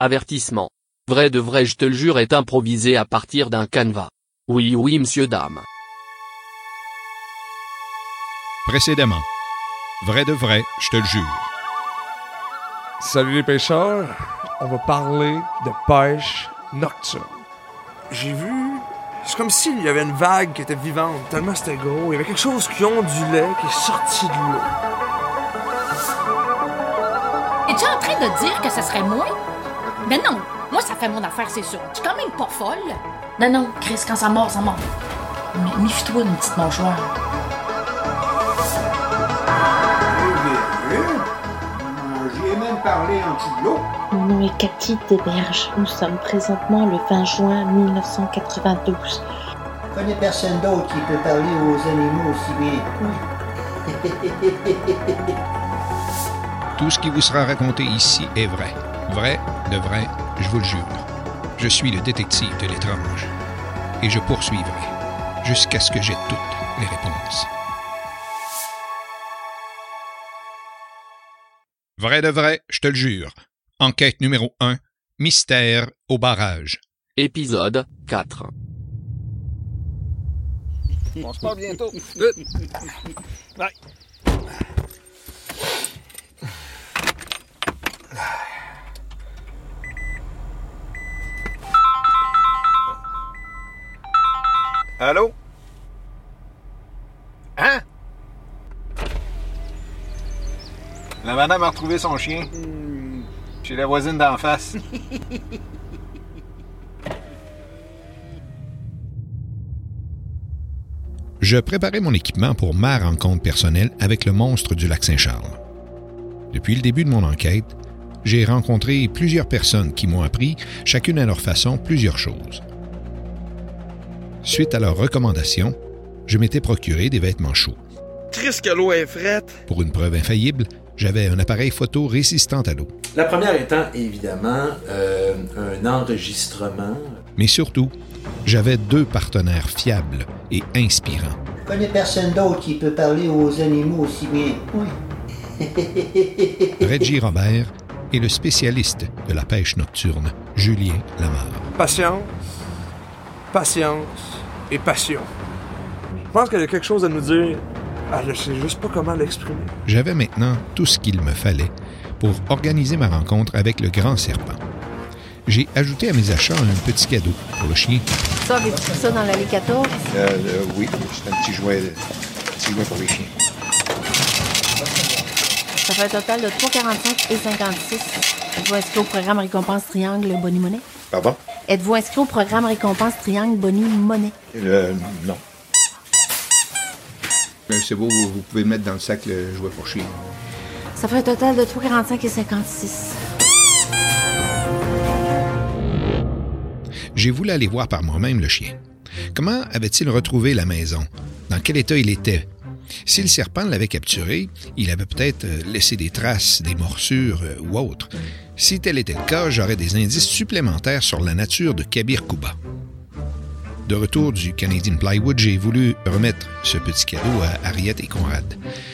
Avertissement. Vrai de vrai je te le jure est improvisé à partir d'un canevas. Oui oui monsieur dame. Précédemment. Vrai de vrai, je te le jure. Salut les pêcheurs, on va parler de pêche nocturne. J'ai vu, c'est comme s'il y avait une vague qui était vivante, tellement c'était gros. Il y avait quelque chose qui ont du lait qui est sorti de l'eau. Es-tu en train de dire que ce serait moi? Ben non, moi ça fait mon affaire, c'est sûr. Tu es quand même pas folle. Non, non, Chris, quand ça mord, ça mord. Mais méfie-toi d'une petite mâchoire. J'y ai même parlé en dessous de l'eau. Mon nom est Cathy Desberges. Nous sommes présentement le 20 juin 1992. Je connais personne d'autre qui peut parler aux animaux aussi bien. Tout ce qui vous sera raconté ici est vrai. Vrai, de vrai, je vous le jure. Je suis le détective de l'étrange. Et je poursuivrai jusqu'à ce que j'ai toutes les réponses. Vrai de vrai, je te le jure. Enquête numéro 1. Mystère au barrage. Épisode 4. On se parle bientôt. Bye. Allô? Hein? La madame a retrouvé son chien. Chez la voisine d'en face. Je préparais mon équipement pour ma rencontre personnelle avec le monstre du lac Saint-Charles. Depuis le début de mon enquête, j'ai rencontré plusieurs personnes qui m'ont appris, chacune à leur façon, plusieurs choses. Suite à leurs recommandations, je m'étais procuré des vêtements chauds. Triste que l'eau est frette. Pour une preuve infaillible, j'avais un appareil photo résistant à l'eau. La première étant évidemment euh, un enregistrement. Mais surtout, j'avais deux partenaires fiables et inspirants. Je connais personne d'autre qui peut parler aux animaux aussi bien. Reggie Robert et le spécialiste de la pêche nocturne, Julien Lamar. Patience, patience et passion. Je pense qu'il y a quelque chose à nous dire. Ah, je sais juste pas comment l'exprimer. J'avais maintenant tout ce qu'il me fallait pour organiser ma rencontre avec le grand serpent. J'ai ajouté à mes achats un petit cadeau pour le chien. Ça, pris ça dans l'allée 14? Euh, euh, oui, c'est un petit jouet, petit jouet pour les chiens. Ça fait un total de 3,45 et 56. Êtes-vous inscrit au programme Récompense Triangle Bonnie Monnaie? Pardon? Êtes-vous inscrit au programme Récompense Triangle Bonnie Monnaie? Euh, non. Euh, c'est beau, vous, vous pouvez mettre dans le sac le jouet pour chien. Ça fait un total de 3,45 et 56. J'ai voulu aller voir par moi-même le chien. Comment avait-il retrouvé la maison? Dans quel état il était? Si le serpent l'avait capturé, il avait peut-être euh, laissé des traces, des morsures euh, ou autre. Si tel était le cas, j'aurais des indices supplémentaires sur la nature de Kabir Kuba. De retour du Canadian Plywood, j'ai voulu remettre ce petit cadeau à Harriet et Conrad.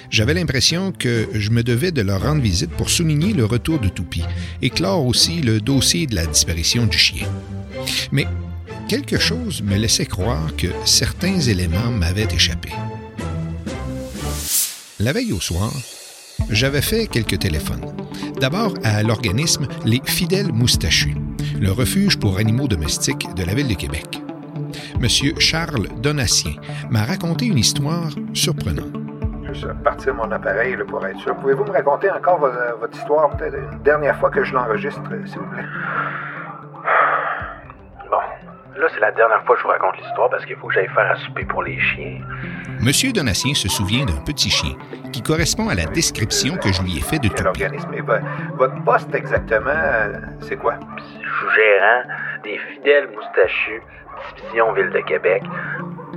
J'avais l'impression que je me devais de leur rendre visite pour souligner le retour de Toupie et clore aussi le dossier de la disparition du chien. Mais quelque chose me laissait croire que certains éléments m'avaient échappé. La veille au soir, j'avais fait quelques téléphones. D'abord à l'organisme Les Fidèles Moustachus, le refuge pour animaux domestiques de la ville de Québec. Monsieur Charles Donatien m'a raconté une histoire surprenante. Je vais partir mon appareil là, pour être sûr. Pouvez-vous me raconter encore vo- votre histoire, peut-être une dernière fois que je l'enregistre, euh, s'il vous plaît? Là, c'est la dernière fois que je vous raconte l'histoire parce qu'il faut que j'aille faire à souper pour les chiens. Monsieur Donatien se souvient d'un petit chien qui correspond à la description que je lui ai faite de Quel Toupie. organisme? Et vo- votre poste exactement, euh, c'est quoi? Je suis gérant des fidèles moustachus, division Ville de Québec.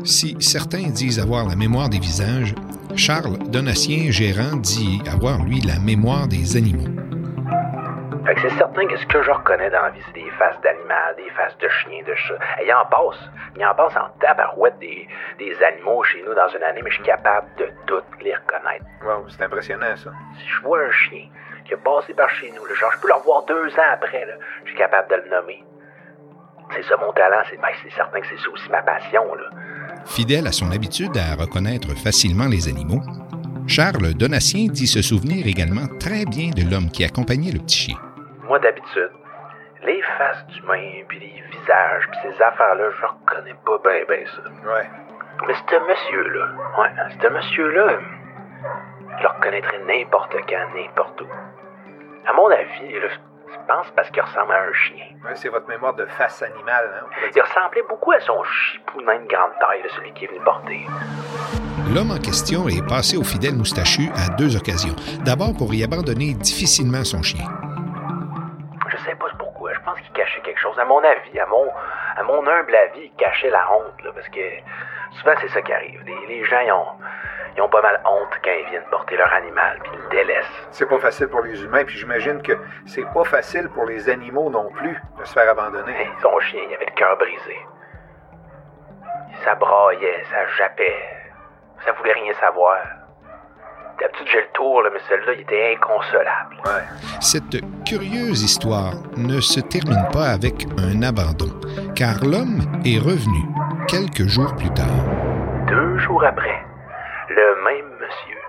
Si certains disent avoir la mémoire des visages, Charles Donatien, gérant, dit avoir, lui, la mémoire des animaux. Fait que c'est certain que ce que je reconnais dans la vie, c'est des faces d'animal, des faces de chiens, de chats. Et il en passe. Il en passe en tabarouette des, des animaux chez nous dans une année, mais je suis capable de toutes les reconnaître. Wow, c'est impressionnant, ça. Si je vois un chien qui a passé par chez nous. Là. Genre, je peux le revoir deux ans après. Là. Je suis capable de le nommer. C'est ça mon talent, c'est ben, c'est certain que c'est ça aussi ma passion. Là. Fidèle à son habitude à reconnaître facilement les animaux, Charles Donatien dit se souvenir également très bien de l'homme qui accompagnait le petit chien. Moi, d'habitude, les faces d'humains, puis les visages, puis ces affaires-là, je reconnais pas bien, bien ça. Ouais. Mais ce monsieur-là, ouais, ce monsieur-là, je le reconnaîtrais n'importe quand, n'importe où. À mon avis, là, je pense parce qu'il ressemble à un chien. Ouais, c'est votre mémoire de face animale, hein, Il ressemblait beaucoup à son chipounin de grande taille, là, celui qui est venu porter. L'homme en question est passé au fidèle moustachu à deux occasions. D'abord pour y abandonner difficilement son chien. Qu'il cachait quelque chose. À mon avis, à mon, à mon humble avis, il cachait la honte, là, parce que souvent c'est ça qui arrive. Les, les gens, ils ont, ils ont pas mal honte quand ils viennent porter leur animal, puis ils le délaissent. C'est pas facile pour les humains, puis j'imagine que c'est pas facile pour les animaux non plus de se faire abandonner. Hey, son chien, il avait le cœur brisé. Ça braillait, ça jappait. Ça voulait rien savoir. D'habitude, j'ai le tour, là, mais celui-là, il était inconsolable. Cette curieuse histoire ne se termine pas avec un abandon, car l'homme est revenu quelques jours plus tard. Deux jours après, le même monsieur,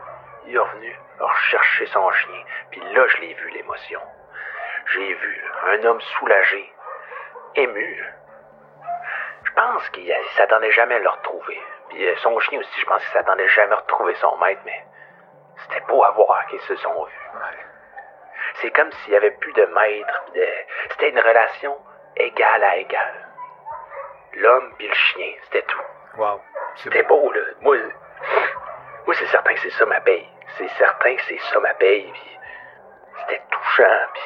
il est revenu rechercher son chien. Puis là, je l'ai vu, l'émotion. J'ai vu un homme soulagé, ému. Je pense qu'il il s'attendait jamais à le retrouver. Puis euh, son chien aussi, je pense qu'il s'attendait jamais à retrouver son maître, mais c'était beau à voir qu'ils se sont vus. C'est comme s'il n'y avait plus de maître. de- C'était une relation égale à égale. L'homme puis le chien, c'était tout. Wow. C'était beau, là. Moi, moi c'est certain que c'est ça ma paye. C'est certain que c'est ça ma paye. C'était touchant. Puis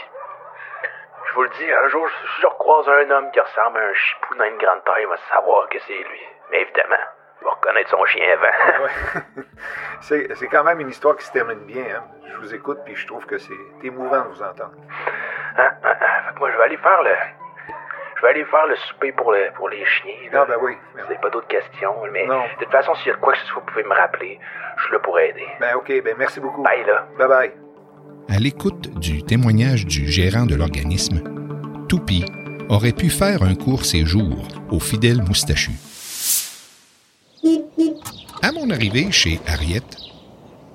je vous le dis, un jour, si je recroise un homme qui ressemble à un chipounin de grande taille, il va savoir que c'est lui. Mais évidemment, il va reconnaître son chien avant. Ouais. c'est c'est quand même une histoire qui se termine bien. Hein? Je vous écoute, puis je trouve que c'est émouvant de vous entendre. Hein. Fait que moi, je vais aller faire le. Je vais aller faire le souper pour, le, pour les chiens. là. Ah, ben oui. Vous n'avez pas d'autres questions, mais Non. de toute façon, s'il y a quoi que ce soit, vous pouvez me rappeler. Je suis là pour aider. Ben, OK, ben, merci beaucoup. Bye, là. Bye bye. À l'écoute du témoignage du gérant de l'organisme, Toupie aurait pu faire un court séjour au fidèle moustachu. À mon arrivée chez Harriet,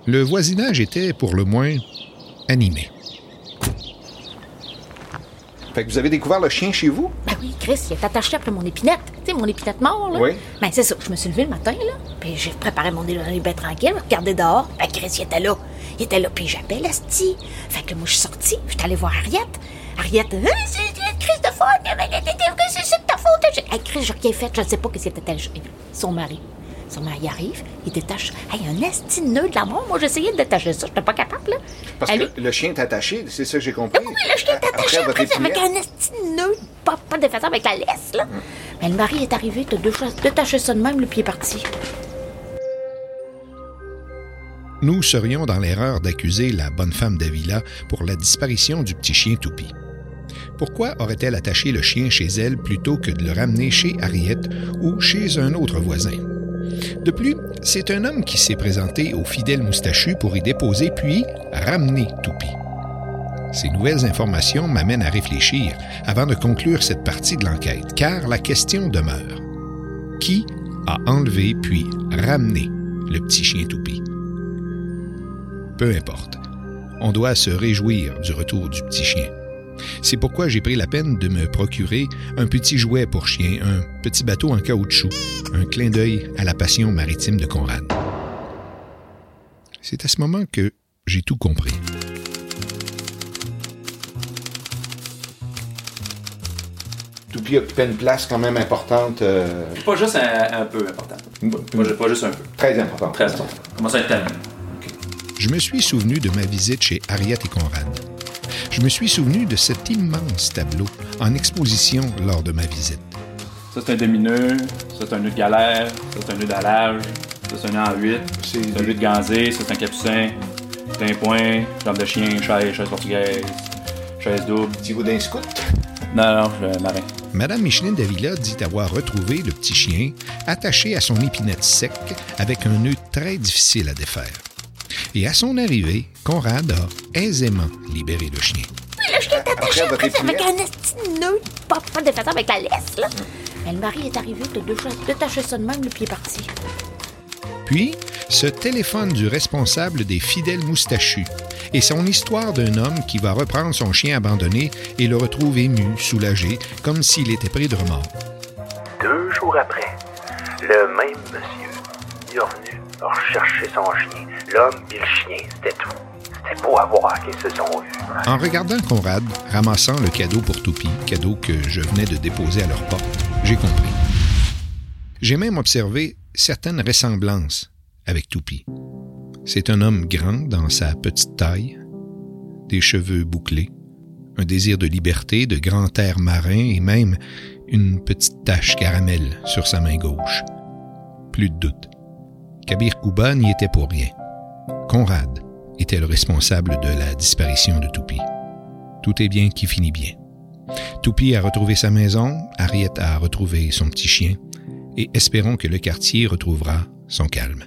le voisinage était pour le moins animé. Fait que vous avez découvert le chien chez vous? Ben oui, Chris, il est attaché après mon épinette. Tu sais, mon épinette mort, là. Oui. Ben c'est ça. Je me suis levée le matin, là. Puis j'ai préparé mon déjeuner bien tranquille, regardé dehors. Ben Chris, il était là. Il était là, puis j'appelle Asti. Fait que moi, je suis sortie, je suis allée voir Harriet. Harriet, Hey, c'est Chris de faute. C'est c'est de ta faute. Hey, Chris, j'ai rien fait. Je ne sais pas qu'est-ce qui était Son mari. Son mari arrive, il détache. Hey, un esti de nœud de la mort. Moi, j'essayais de détacher ça. Je n'étais pas capable, là. Parce que le chien est attaché, c'est ça que j'ai compris. oui, là, je t'ai attaché Après avec un esti de nœud, pas, pas de façon avec la laisse, là. Mais le mari est arrivé, t'as détaché ça de même, le pied est parti. Nous serions dans l'erreur d'accuser la bonne femme d'Avila pour la disparition du petit chien Toupie. Pourquoi aurait-elle attaché le chien chez elle plutôt que de le ramener chez Harriet ou chez un autre voisin? De plus, c'est un homme qui s'est présenté au fidèle moustachu pour y déposer puis ramener Toupie. Ces nouvelles informations m'amènent à réfléchir avant de conclure cette partie de l'enquête, car la question demeure. Qui a enlevé puis ramené le petit chien Toupie? Peu importe. On doit se réjouir du retour du petit chien. C'est pourquoi j'ai pris la peine de me procurer un petit jouet pour chien, un petit bateau en caoutchouc, un clin d'œil à la passion maritime de Conrad. C'est à ce moment que j'ai tout compris. Toupie occupait une place quand même importante, euh, Pas juste un, un peu important. Pas, ju- pas juste un peu. très importante. Très important. Comment ça être tellement? Je me suis souvenu de ma visite chez Harriet et Conrad. Je me suis souvenu de cet immense tableau en exposition lors de ma visite. Ça, c'est un demi-nœud. Ça, c'est un nœud de galère. Ça, c'est un nœud d'allage. Ça, c'est un nœud en 8. C'est C'est un nœud de ganzé. Ça, c'est un capucin. Plein point. Jambe de chien. Chaise. Chaise portugaise. Chaise double. Petit boudin scout? Non, non, le marin. Madame Micheline Davila dit avoir retrouvé le petit chien attaché à son épinette sec avec un nœud très difficile à défaire. Et à son arrivée, Conrad a aisément libéré le chien. Oui, le chien est attaché avec un de nœud. Pas, pas de façon avec la laisse, là. Mais le mari est arrivé, de détacher ça de même, le pied est parti. Puis, ce téléphone du responsable des fidèles moustachus et son histoire d'un homme qui va reprendre son chien abandonné et le retrouve ému, soulagé, comme s'il était pris de remords. Deux jours après, le même monsieur il revenu rechercher son chien. L'homme et le chien, c'était tout. C'était beau à voir qu'ils se sont. En regardant Conrad ramassant le cadeau pour Toupie, cadeau que je venais de déposer à leur porte, j'ai compris. J'ai même observé certaines ressemblances avec Toupie. C'est un homme grand dans sa petite taille, des cheveux bouclés, un désir de liberté, de grand air marin et même une petite tache caramel sur sa main gauche. Plus de doute. Kabir Kouba n'y était pour rien. Conrad était le responsable de la disparition de Toupie. Tout est bien qui finit bien. Toupie a retrouvé sa maison, Harriet a retrouvé son petit chien, et espérons que le quartier retrouvera son calme.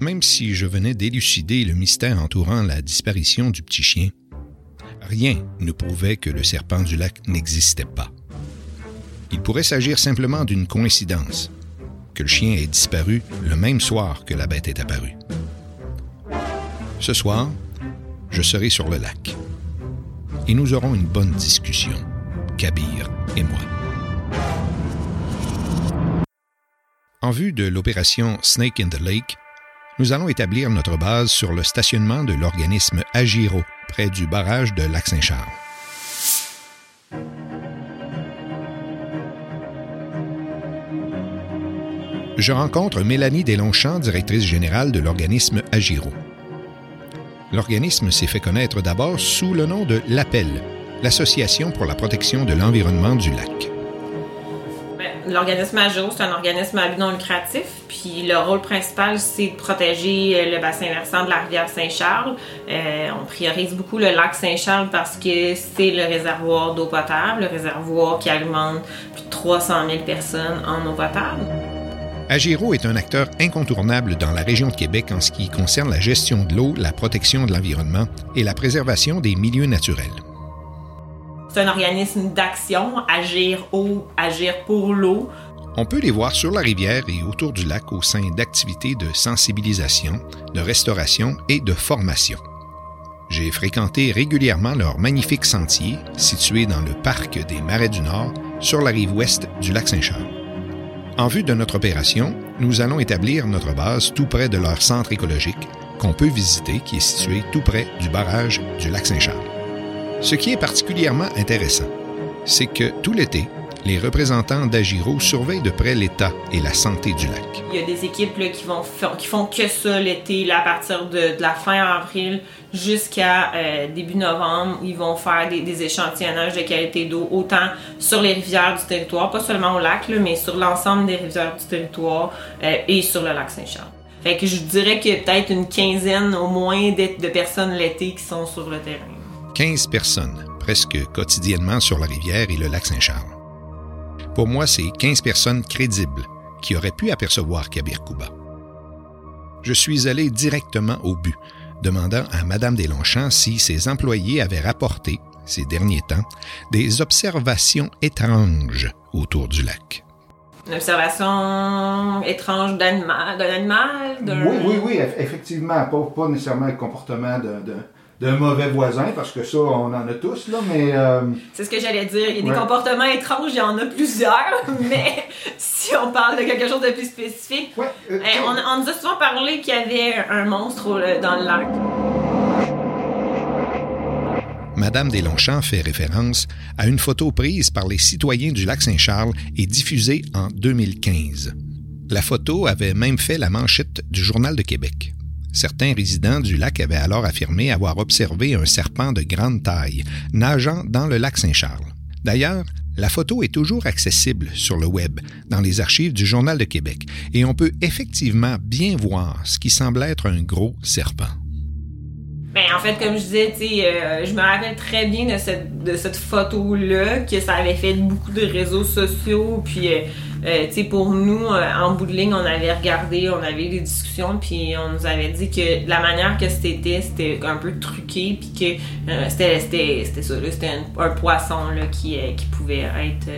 Même si je venais d'élucider le mystère entourant la disparition du petit chien, rien ne prouvait que le serpent du lac n'existait pas. Il pourrait s'agir simplement d'une coïncidence, que le chien ait disparu le même soir que la bête est apparue. Ce soir, je serai sur le lac et nous aurons une bonne discussion, Kabir et moi. En vue de l'opération Snake in the Lake, nous allons établir notre base sur le stationnement de l'organisme Agiro, près du barrage de Lac-Saint-Charles. Je rencontre Mélanie Deslongchamps, directrice générale de l'organisme Agiro. L'organisme s'est fait connaître d'abord sous le nom de l'APPEL, l'Association pour la protection de l'environnement du lac. Ben, L'organisme AGO, c'est un organisme à but non lucratif, puis le rôle principal, c'est de protéger euh, le bassin versant de la rivière Saint-Charles. Euh, on priorise beaucoup le lac Saint-Charles parce que c'est le réservoir d'eau potable, le réservoir qui alimente plus de 300 000 personnes en eau potable. Agiro est un acteur incontournable dans la région de Québec en ce qui concerne la gestion de l'eau, la protection de l'environnement et la préservation des milieux naturels. C'est un organisme d'action, agir eau, agir pour l'eau. On peut les voir sur la rivière et autour du lac au sein d'activités de sensibilisation, de restauration et de formation. J'ai fréquenté régulièrement leur magnifique sentier situé dans le parc des Marais du Nord sur la rive ouest du lac Saint-Charles. En vue de notre opération, nous allons établir notre base tout près de leur centre écologique qu'on peut visiter qui est situé tout près du barrage du lac Saint-Charles. Ce qui est particulièrement intéressant, c'est que tout l'été, les représentants d'Agiro surveillent de près l'état et la santé du lac. Il y a des équipes là, qui, vont, qui font que ça l'été, à partir de, de la fin avril jusqu'à euh, début novembre. Ils vont faire des, des échantillonnages de qualité d'eau, autant sur les rivières du territoire, pas seulement au lac, là, mais sur l'ensemble des rivières du territoire euh, et sur le lac Saint-Charles. Fait que je dirais qu'il y a peut-être une quinzaine au moins de, de personnes l'été qui sont sur le terrain. 15 personnes, presque quotidiennement sur la rivière et le lac Saint-Charles. Pour moi, c'est 15 personnes crédibles qui auraient pu apercevoir Kabir Kouba. Je suis allé directement au but, demandant à Mme Deslongchamps si ses employés avaient rapporté, ces derniers temps, des observations étranges autour du lac. Une observation étrange d'animal, d'un animal. Oui, oui, oui, eff- effectivement. Pas, pas nécessairement le comportement d'un- d'un d'un mauvais voisin, parce que ça, on en a tous, là, mais. euh, C'est ce que j'allais dire. Il y a des comportements étranges, il y en a plusieurs, mais si on parle de quelque chose de plus spécifique, euh, eh, on, on nous a souvent parlé qu'il y avait un monstre dans le lac. Madame Deslongchamps fait référence à une photo prise par les citoyens du lac Saint-Charles et diffusée en 2015. La photo avait même fait la manchette du Journal de Québec. Certains résidents du lac avaient alors affirmé avoir observé un serpent de grande taille nageant dans le lac Saint-Charles. D'ailleurs, la photo est toujours accessible sur le web, dans les archives du Journal de Québec, et on peut effectivement bien voir ce qui semble être un gros serpent. Ben, en fait, comme je disais, euh, je me rappelle très bien de cette, de cette photo-là, que ça avait fait beaucoup de réseaux sociaux, puis euh, euh, pour nous, euh, en bout de ligne, on avait regardé, on avait eu des discussions, puis on nous avait dit que la manière que c'était, c'était un peu truqué, puis que euh, c'était, c'était, c'était ça, là, c'était un, un poisson là, qui, qui pouvait être.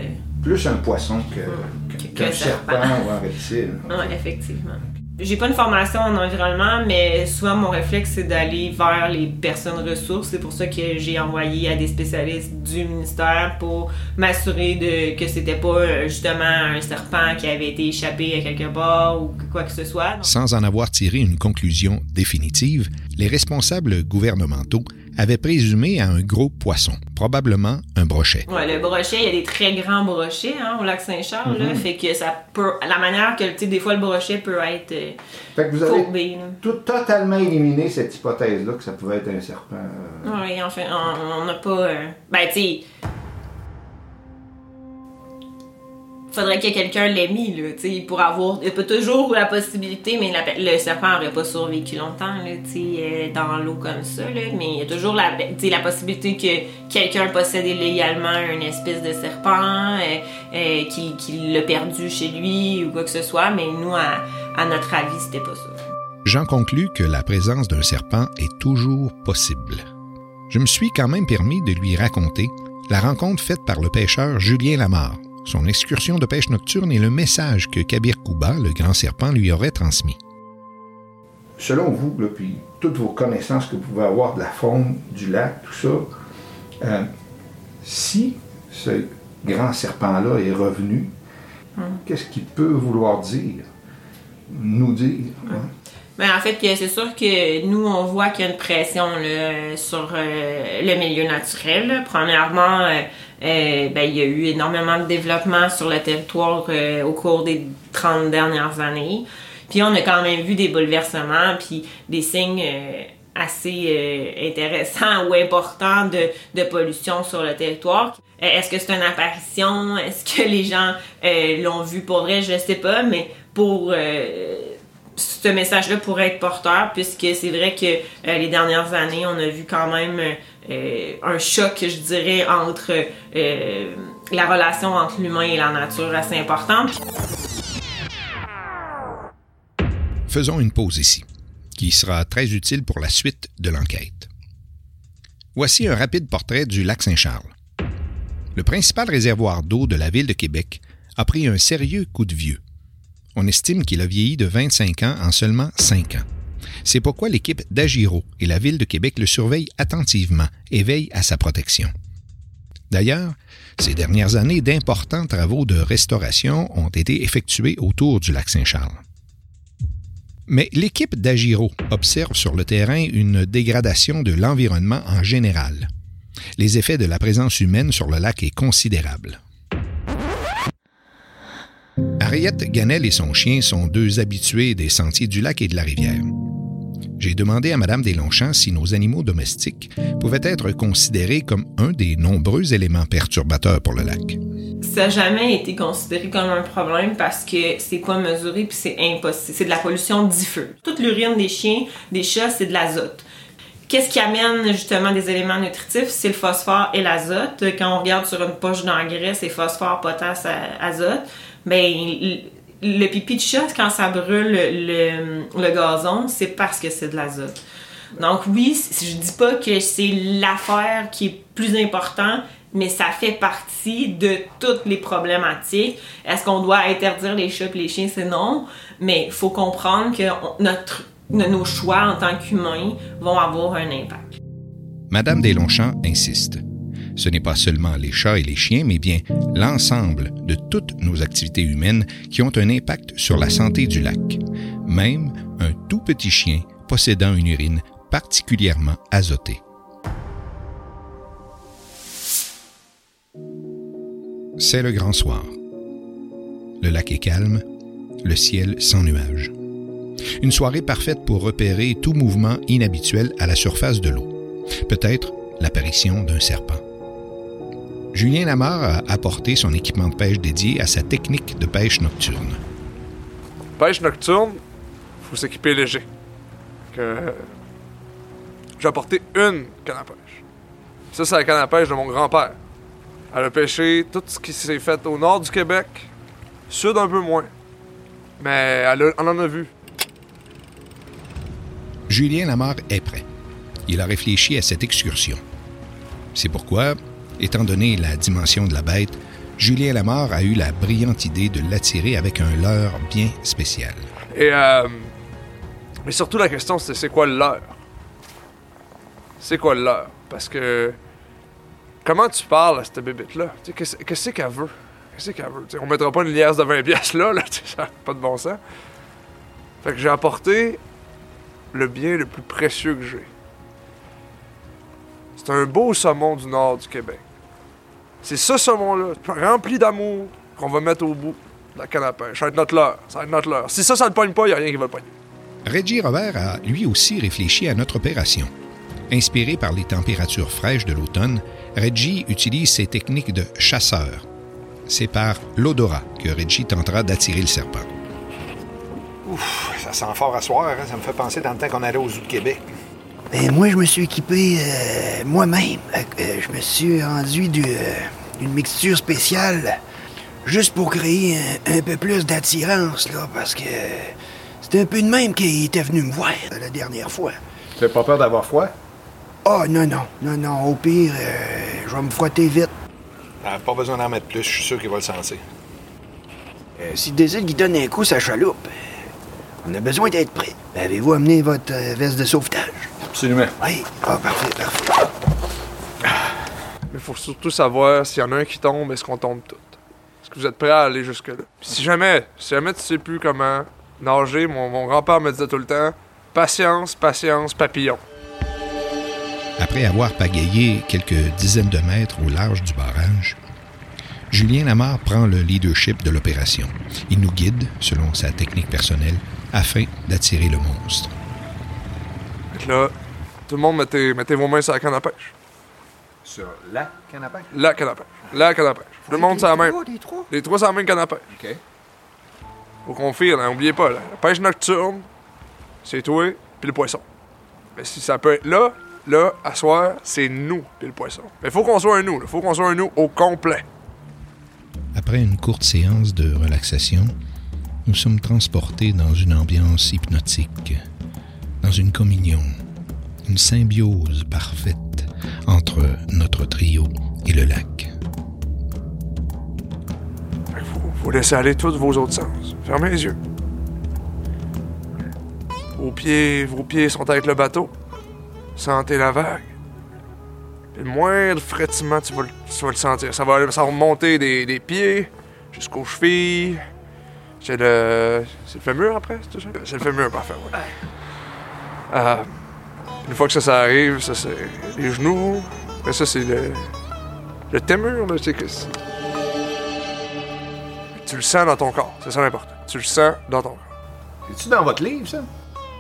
Plus un poisson que, qu'un serpent serpent. ou un reptile. Ouais, effectivement. J'ai pas une formation en environnement, mais souvent mon réflexe c'est d'aller vers les personnes ressources. C'est pour ça que j'ai envoyé à des spécialistes du ministère pour m'assurer de que c'était pas euh, justement un serpent qui avait été échappé à quelque part ou quoi que ce soit. Sans en avoir tiré une conclusion définitive, les responsables gouvernementaux avaient présumé à un gros poisson, probablement un brochet. Ouais, le brochet, il y a des très grands brochets hein, au lac Saint-Charles, Mhm. fait que ça peut. La manière que, tu sais, des fois le brochet peut être euh, Fait que vous avez courbé. tout totalement éliminé cette hypothèse-là que ça pouvait être un serpent. euh, Oui, enfin, on on n'a pas. euh, Ben, tu sais. Faudrait que quelqu'un l'ait mis, tu pour avoir. Il y a toujours la possibilité, mais le serpent n'aurait pas survécu longtemps, là, tu euh, dans l'eau comme ça, là. Mais il y a toujours la, sais, la possibilité que quelqu'un possède illégalement une espèce de serpent, euh, euh, l'a perdu chez lui ou quoi que ce soit, mais nous, à, notre avis, c'était pas ça. J'en conclus que la présence d'un serpent est toujours possible. Je me suis quand même permis de lui raconter la rencontre faite par le pêcheur Julien Lamar, son excursion de pêche nocturne et le message que Kabir Kouba, le grand serpent, lui aurait transmis. Selon vous, là, puis toutes vos connaissances que vous pouvez avoir de la faune, du lac, tout ça, euh, si ce grand serpent-là est revenu, Hmm. qu'est-ce qu'il peut vouloir dire? Nous dire? hein? Ben, en fait, c'est sûr que nous, on voit qu'il y a une pression là, sur euh, le milieu naturel. là. Premièrement, euh, euh, ben, il y a eu énormément de développement sur le territoire euh, au cours des 30 dernières années. Puis on a quand même vu des bouleversements, puis des signes euh, assez intéressants ou importants de, de pollution sur le territoire. Est-ce que c'est une apparition? Est-ce que les gens l'ont vu pour vrai? Je sais pas, mais pour... ce message-là pourrait être porteur, puisque c'est vrai que euh, les dernières années, on a vu quand même euh, un choc, je dirais, entre euh, la relation entre l'humain et la nature assez importante. Faisons une pause ici, qui sera très utile pour la suite de l'enquête. Voici un rapide portrait du lac Saint-Charles. Le principal réservoir d'eau de la ville de Québec a pris un sérieux coup de vieux. On estime qu'il a vieilli de 25 ans en seulement 5 ans. C'est pourquoi l'équipe d'Agiro et la ville de Québec le surveillent attentivement et veillent à sa protection. D'ailleurs, ces dernières années, d'importants travaux de restauration ont été effectués autour du lac Saint-Charles. Mais l'équipe d'Agiro observe sur le terrain une dégradation de l'environnement en général. Les effets de la présence humaine sur le lac est considérable. Harriet Ganel et son chien sont deux habitués des sentiers du lac et de la rivière. J'ai demandé à Mme Deslongchamps si nos animaux domestiques pouvaient être considérés comme un des nombreux éléments perturbateurs pour le lac. Ça n'a jamais été considéré comme un problème parce que c'est pas mesuré puis c'est impossible. C'est de la pollution diffuse. Toute l'urine des chiens, des chats, c'est de l'azote. Qu'est-ce qui amène justement des éléments nutritifs? C'est le phosphore et l'azote. Quand on regarde sur une poche d'engrais, c'est phosphore, potasse, azote. Ben, l- le pipi de chat, quand ça brûle le, gazon, c'est parce que c'est de l'azote. Donc oui, je dis pas que c'est l'affaire qui est plus importante, mais ça fait partie de toutes les problématiques. Est-ce qu'on doit interdire les chats et les chiens? C'est non. Mais il faut comprendre que notre, nos choix en tant qu'humains vont avoir un impact. Madame Deslongchamps insiste. Ce n'est pas seulement les chats et les chiens, mais bien l'ensemble de toutes nos activités humaines qui ont un impact sur la santé du lac. Même un tout petit chien possédant une urine particulièrement azotée. C'est le grand soir. Le lac est calme, le ciel sans nuages. Une soirée parfaite pour repérer tout mouvement inhabituel à la surface de l'eau. Peut-être l'apparition d'un serpent. Julien Lamar a apporté son équipement de pêche dédié à sa technique de pêche nocturne. Pêche nocturne, faut s'équiper léger. Que... J'ai apporté une canne à pêche. Ça, c'est la canne à pêche de mon grand-père. Elle a pêché tout ce qui s'est fait au nord du Québec, Sud, un peu moins. Mais elle, a- elle en a vu. Julien Lamar est prêt. Il a réfléchi à cette excursion. C'est pourquoi, étant donné la dimension de la bête, Julien Lamar a eu la brillante idée de l'attirer avec un leurre bien spécial. Et euh, surtout la question c'est c'est quoi le leur C'est quoi le leur Parce que comment tu parles à cette bébête là Qu'est-ce qu'elle veut? Qu'est-ce qu'elle veut? T'sais, On mettra pas une liasse de 20 pièces là, là ça a pas de bon sens. Fait que j'ai apporté le bien le plus précieux que j'ai. C'est un beau saumon du nord du Québec. C'est ce saumon-là, rempli d'amour, qu'on va mettre au bout de la canne à pêche. Ça va être notre leurre. Ça va être notre leurre. Si ça, ça ne le pogne pas, il n'y a rien qui va le pogner. Reggie Robert a lui aussi réfléchi à notre opération. Inspiré par les températures fraîches de l'automne, Reggie utilise ses techniques de chasseur. C'est par l'odorat que Reggie tentera d'attirer le serpent. Ouf, ça sent fort à soir, hein? ça me fait penser dans le temps qu'on allait aux Zoo de Québec. Ben, moi, je me suis équipé euh, moi-même. Euh, je me suis rendu du, euh, d'une mixture spéciale juste pour créer un, un peu plus d'attirance, là, parce que c'était un peu de même qu'il était venu me voir euh, la dernière fois. Tu n'as pas peur d'avoir froid? Oh, non, non, non, non, au pire, euh, je vais me frotter vite. Ah, pas besoin d'en mettre plus, je suis sûr qu'il va le sentir. Euh, si décide qu'il donne un coup sa chaloupe, euh, on a besoin d'être prêt. Avez-vous amené votre euh, veste de sauvetage? Absolument. Oui. Ah, parfait, parfait. Mais il faut surtout savoir s'il y en a un qui tombe, est-ce qu'on tombe tous? Est-ce que vous êtes prêts à aller jusque-là? Puis si jamais, si jamais tu sais plus comment nager, mon, mon grand-père me disait tout le temps, patience, patience, papillon. Après avoir pagayé quelques dizaines de mètres au large du barrage, Julien Lamar prend le leadership de l'opération. Il nous guide, selon sa technique personnelle, afin d'attirer le monstre. Fait que là, tout le monde mettez, mettez vos mains sur la canne à pêche. Sur la canne à pêche? La canne à pêche. La canne à pêche. Tout le monde sur la même. Les trois? Les trois sur la même canne à pêche. OK. Faut qu'on file, hein, oubliez pas, là. La pêche nocturne, c'est toi puis le poisson. Mais si ça peut être là, là, à soir, c'est nous puis le poisson. Mais faut qu'on soit un nous, là. Faut qu'on soit un nous au complet. Après une courte séance de relaxation, nous sommes transportés dans une ambiance hypnotique, dans une communion, une symbiose parfaite entre notre trio et le lac. Faut, faut laisser aller tous vos autres sens. Fermez les yeux. Vos pieds, vos pieds sont avec le bateau. Sentez la vague. Puis le moindre frétiment, tu vas, le- tu vas le sentir. Ça va, ça va monter des, des pieds jusqu'aux chevilles. C'est le. C'est le fémur après, c'est tout ça? C'est le fémur, parfait, ouais. Euh, une fois que ça, ça arrive, ça c'est les genoux. Mais ça c'est le. Le témur, là, que. Tu le sens dans ton corps, c'est ça l'important. Tu le sens dans ton corps. C'est-tu dans votre livre, ça?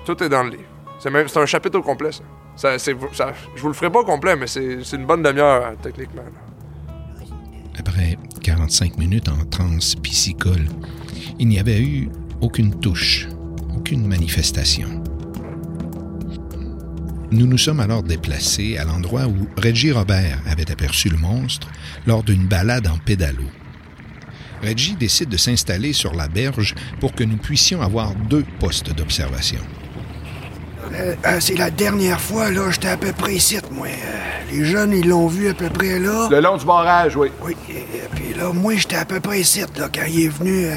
Tout est dans le livre. C'est même c'est un chapitre au complet, ça. ça, c'est- ça- je vous le ferai pas au complet, mais c'est c'est une bonne demi-heure, euh, techniquement. là. Après 45 minutes en transe piscicole, il n'y avait eu aucune touche, aucune manifestation. Nous nous sommes alors déplacés à l'endroit où Reggie Robert avait aperçu le monstre lors d'une balade en pédalo. Reggie décide de s'installer sur la berge pour que nous puissions avoir deux postes d'observation. Euh, euh, c'est la dernière fois, là, j'étais à peu près ici, moi. Euh, les jeunes, ils l'ont vu à peu près là. Le long du barrage, oui. Oui, et, et puis là, moi, j'étais à peu près ici, là, quand il est venu euh,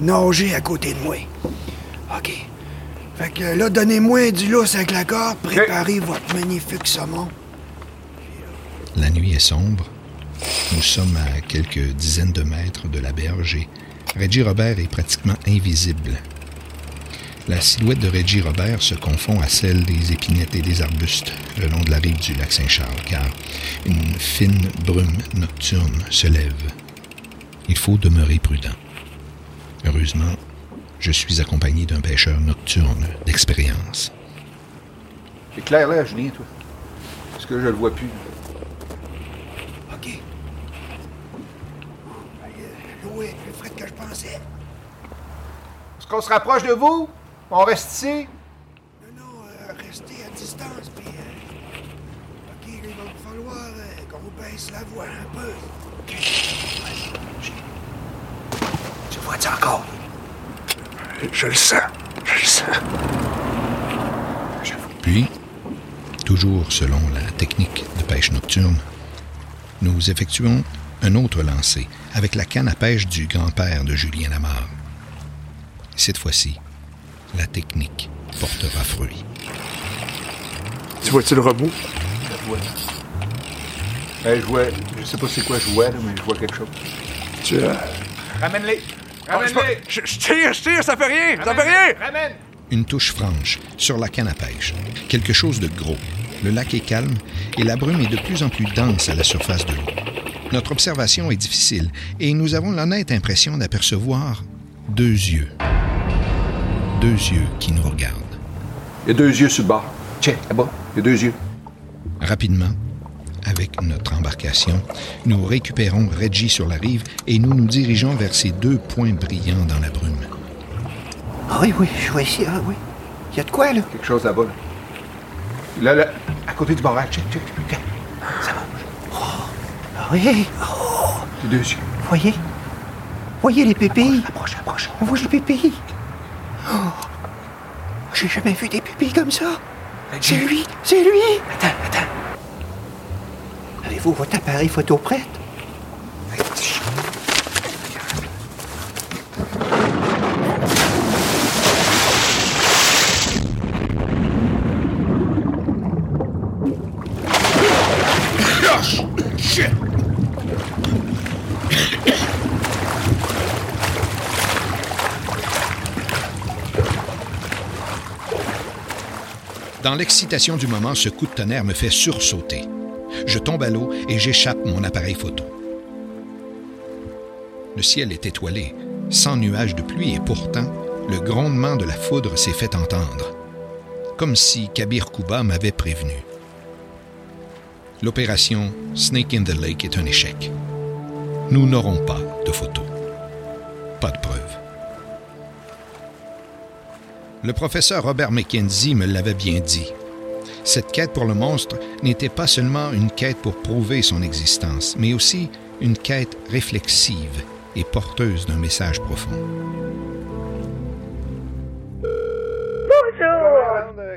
nager à côté de moi. OK. Fait que là, donnez-moi du lousse avec la corde, préparez votre magnifique saumon. La nuit est sombre. Nous sommes à quelques dizaines de mètres de la berge et Reggie Robert est pratiquement invisible. La silhouette de Reggie Robert se confond à celle des épinettes et des arbustes le long de la rive du lac Saint-Charles, car une fine brume nocturne se lève. Il faut demeurer prudent. Heureusement, je suis accompagné d'un pêcheur nocturne d'expérience. C'est clair là, Julien, toi. Parce que je le vois plus? OK. L'eau est plus frette que je pensais. Est-ce qu'on se rapproche de vous? On reste ici? Non, euh, restez à distance, puis... euh, OK, il va falloir euh, qu'on baisse la voix un peu. vois-tu encore? Je le sens. Je le sens. Puis, toujours selon la technique de pêche nocturne, nous effectuons un autre lancer avec la canne à pêche du grand-père de Julien Lamar. Cette fois-ci, la technique portera fruit. Tu vois-tu le robot? Je vois. Eh, je vois. Je sais pas c'est quoi je vois, là, mais je vois quelque chose. Tu euh, Ramène-les! Ah, je, Ramène-les! je- je tire, je tire, ça fait rien! Ça fait rien! Ramène! Une touche franche sur la canne à pêche. Quelque chose de gros. Le lac est calme et la brume est de plus en plus dense à la surface de l'eau. Notre observation est difficile et nous avons l'honnête impression d'apercevoir deux yeux. Deux yeux qui nous regardent. Il y a deux yeux sur le bord. Tiens, là-bas, il y a deux yeux. Rapidement, avec notre embarcation, nous récupérons Reggie sur la rive et nous nous dirigeons vers ces deux points brillants dans la brume. Ah oui, oui, je vois ici. Ah oui. Il y a de quoi, là? Quelque chose là-bas. Là, là, à côté du barrage. Check, check, check. Ça va. Ah oui. C'est deux yeux. Voyez? Voyez les pépilles? Approche, approche. On voit les pépilles. Oh. J'ai jamais vu des pépilles comme ça. C'est lui, c'est lui. Attends, attends. Votre appareil photo prête? Dans l'excitation du moment, ce coup de tonnerre me fait sursauter. Je tombe à l'eau et j'échappe mon appareil photo. Le ciel est étoilé, sans nuages de pluie, et pourtant, le grondement de la foudre s'est fait entendre, comme si Kabir Kuba m'avait prévenu. L'opération Snake in the Lake est un échec. Nous n'aurons pas de photos. Pas de preuves. Le professeur Robert McKenzie me l'avait bien dit. Cette quête pour le monstre n'était pas seulement une quête pour prouver son existence, mais aussi une quête réflexive et porteuse d'un message profond. Bonjour.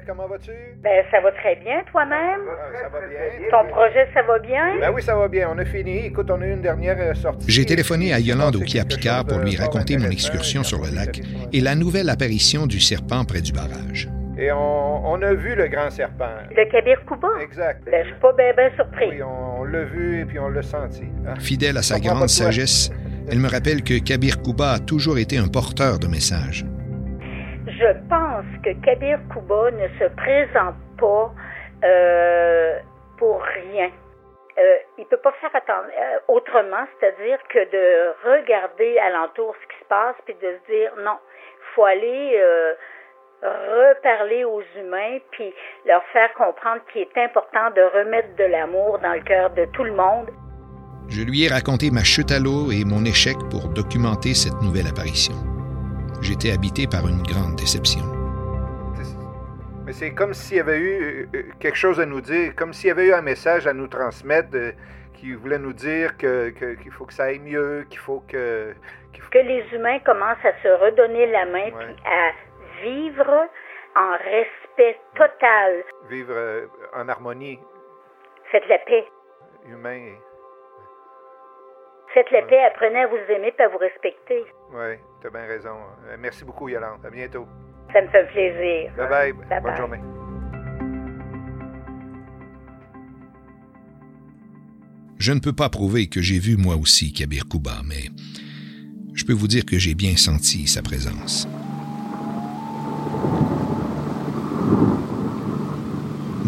Comment vas-tu? Ben, ça va très bien, toi-même? Ça va bien. Ton projet, ça va bien? Ben oui, ça va bien. On a fini. Écoute, on a eu une dernière euh, sortie. J'ai téléphoné à Yolande Okia-Picard pour lui raconter mon excursion sur le lac et la nouvelle apparition du serpent près du barrage. Et on, on a vu le grand serpent. Le Kabir Kuba? Exact. Ben, je suis pas bien ben surpris. Oui, on, on l'a vu et puis on l'a senti. hein. Fidèle à sa grande sagesse, elle me rappelle que Kabir Kuba a toujours été un porteur de messages. Je pense que Kabir Kuba ne se présente pas euh, pour rien. Euh, il peut pas faire attendre, euh, autrement, c'est-à-dire que de regarder alentour ce qui se passe puis de se dire non, faut aller euh, reparler aux humains puis leur faire comprendre qu'il est important de remettre de l'amour dans le cœur de tout le monde. Je lui ai raconté ma chute à l'eau et mon échec pour documenter cette nouvelle apparition. J'étais habité par une grande déception. Mais c'est comme s'il y avait eu euh, euh, quelque chose à nous dire, comme s'il y avait eu un message à nous transmettre euh, qui voulait nous dire que, que- qu'il faut que ça aille mieux, qu'il faut que... Que les humains commencent à se redonner la main puis à vivre en respect total. vivre euh, en harmonie Faites la paix. humain. Faites la paix, apprenez à vous aimer et à vous respecter. Oui, tu as bien raison. Euh, merci beaucoup, Yolande. À bientôt. Ça me fait plaisir. Bye bye. Bye Bonne bye. journée. Je ne peux pas prouver que j'ai vu moi aussi Kabir Kuba, mais je peux vous dire que j'ai bien senti sa présence.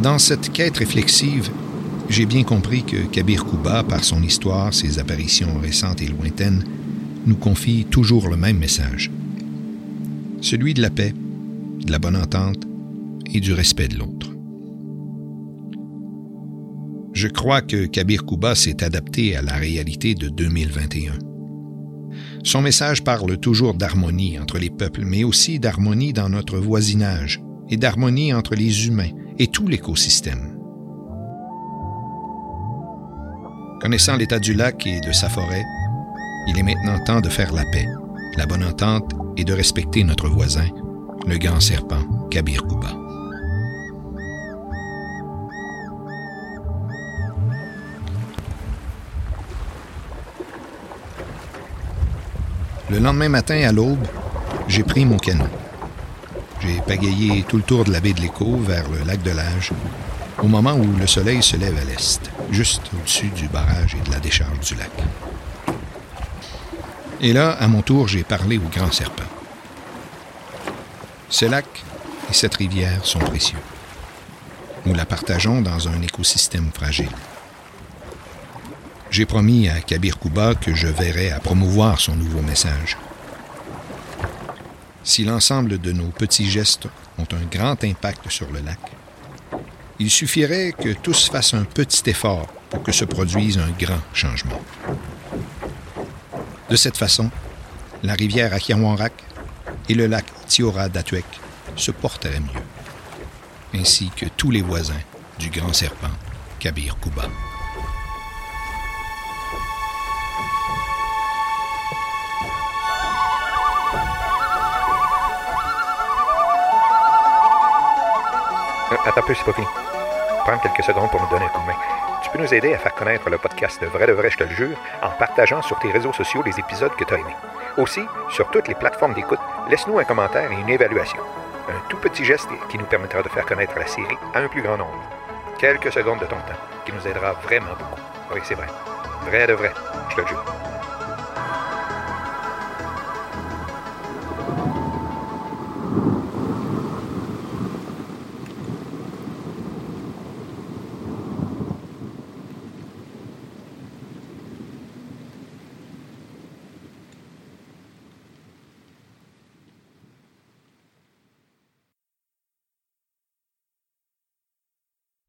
Dans cette quête réflexive, j'ai bien compris que Kabir Kuba, par son histoire, ses apparitions récentes et lointaines, nous confie toujours le même message. Celui de la paix, de la bonne entente et du respect de l'autre. Je crois que Kabir Kuba s'est adapté à la réalité de 2021. Son message parle toujours d'harmonie entre les peuples, mais aussi d'harmonie dans notre voisinage et d'harmonie entre les humains et tout l'écosystème. Connaissant l'état du lac et de sa forêt, il est maintenant temps de faire la paix la bonne entente et de respecter notre voisin, le grand serpent Kabir Kouba. Le lendemain matin à l'aube, j'ai pris mon canot. J'ai pagayé tout le tour de la baie de l'Écho vers le lac de l'Age, au moment où le soleil se lève à l'est, juste au-dessus du barrage et de la décharge du lac. Et là, à mon tour, j'ai parlé au grand serpent. Ce lac et cette rivière sont précieux. Nous la partageons dans un écosystème fragile. J'ai promis à Kabir Kouba que je verrais à promouvoir son nouveau message. Si l'ensemble de nos petits gestes ont un grand impact sur le lac, il suffirait que tous fassent un petit effort pour que se produise un grand changement. De cette façon, la rivière Akiawanrak et le lac Tiora d'Atuek se porteraient mieux, ainsi que tous les voisins du grand serpent Kabir Kouba. Attends un peu, c'est pas fini. Prends quelques secondes pour nous donner un coup de main. Tu peux nous aider à faire connaître le podcast de Vrai de Vrai, je te le jure, en partageant sur tes réseaux sociaux les épisodes que tu as aimés. Aussi, sur toutes les plateformes d'écoute, laisse-nous un commentaire et une évaluation. Un tout petit geste qui nous permettra de faire connaître la série à un plus grand nombre. Quelques secondes de ton temps, qui nous aidera vraiment beaucoup. Oui, c'est vrai. Vrai de vrai, je te le jure.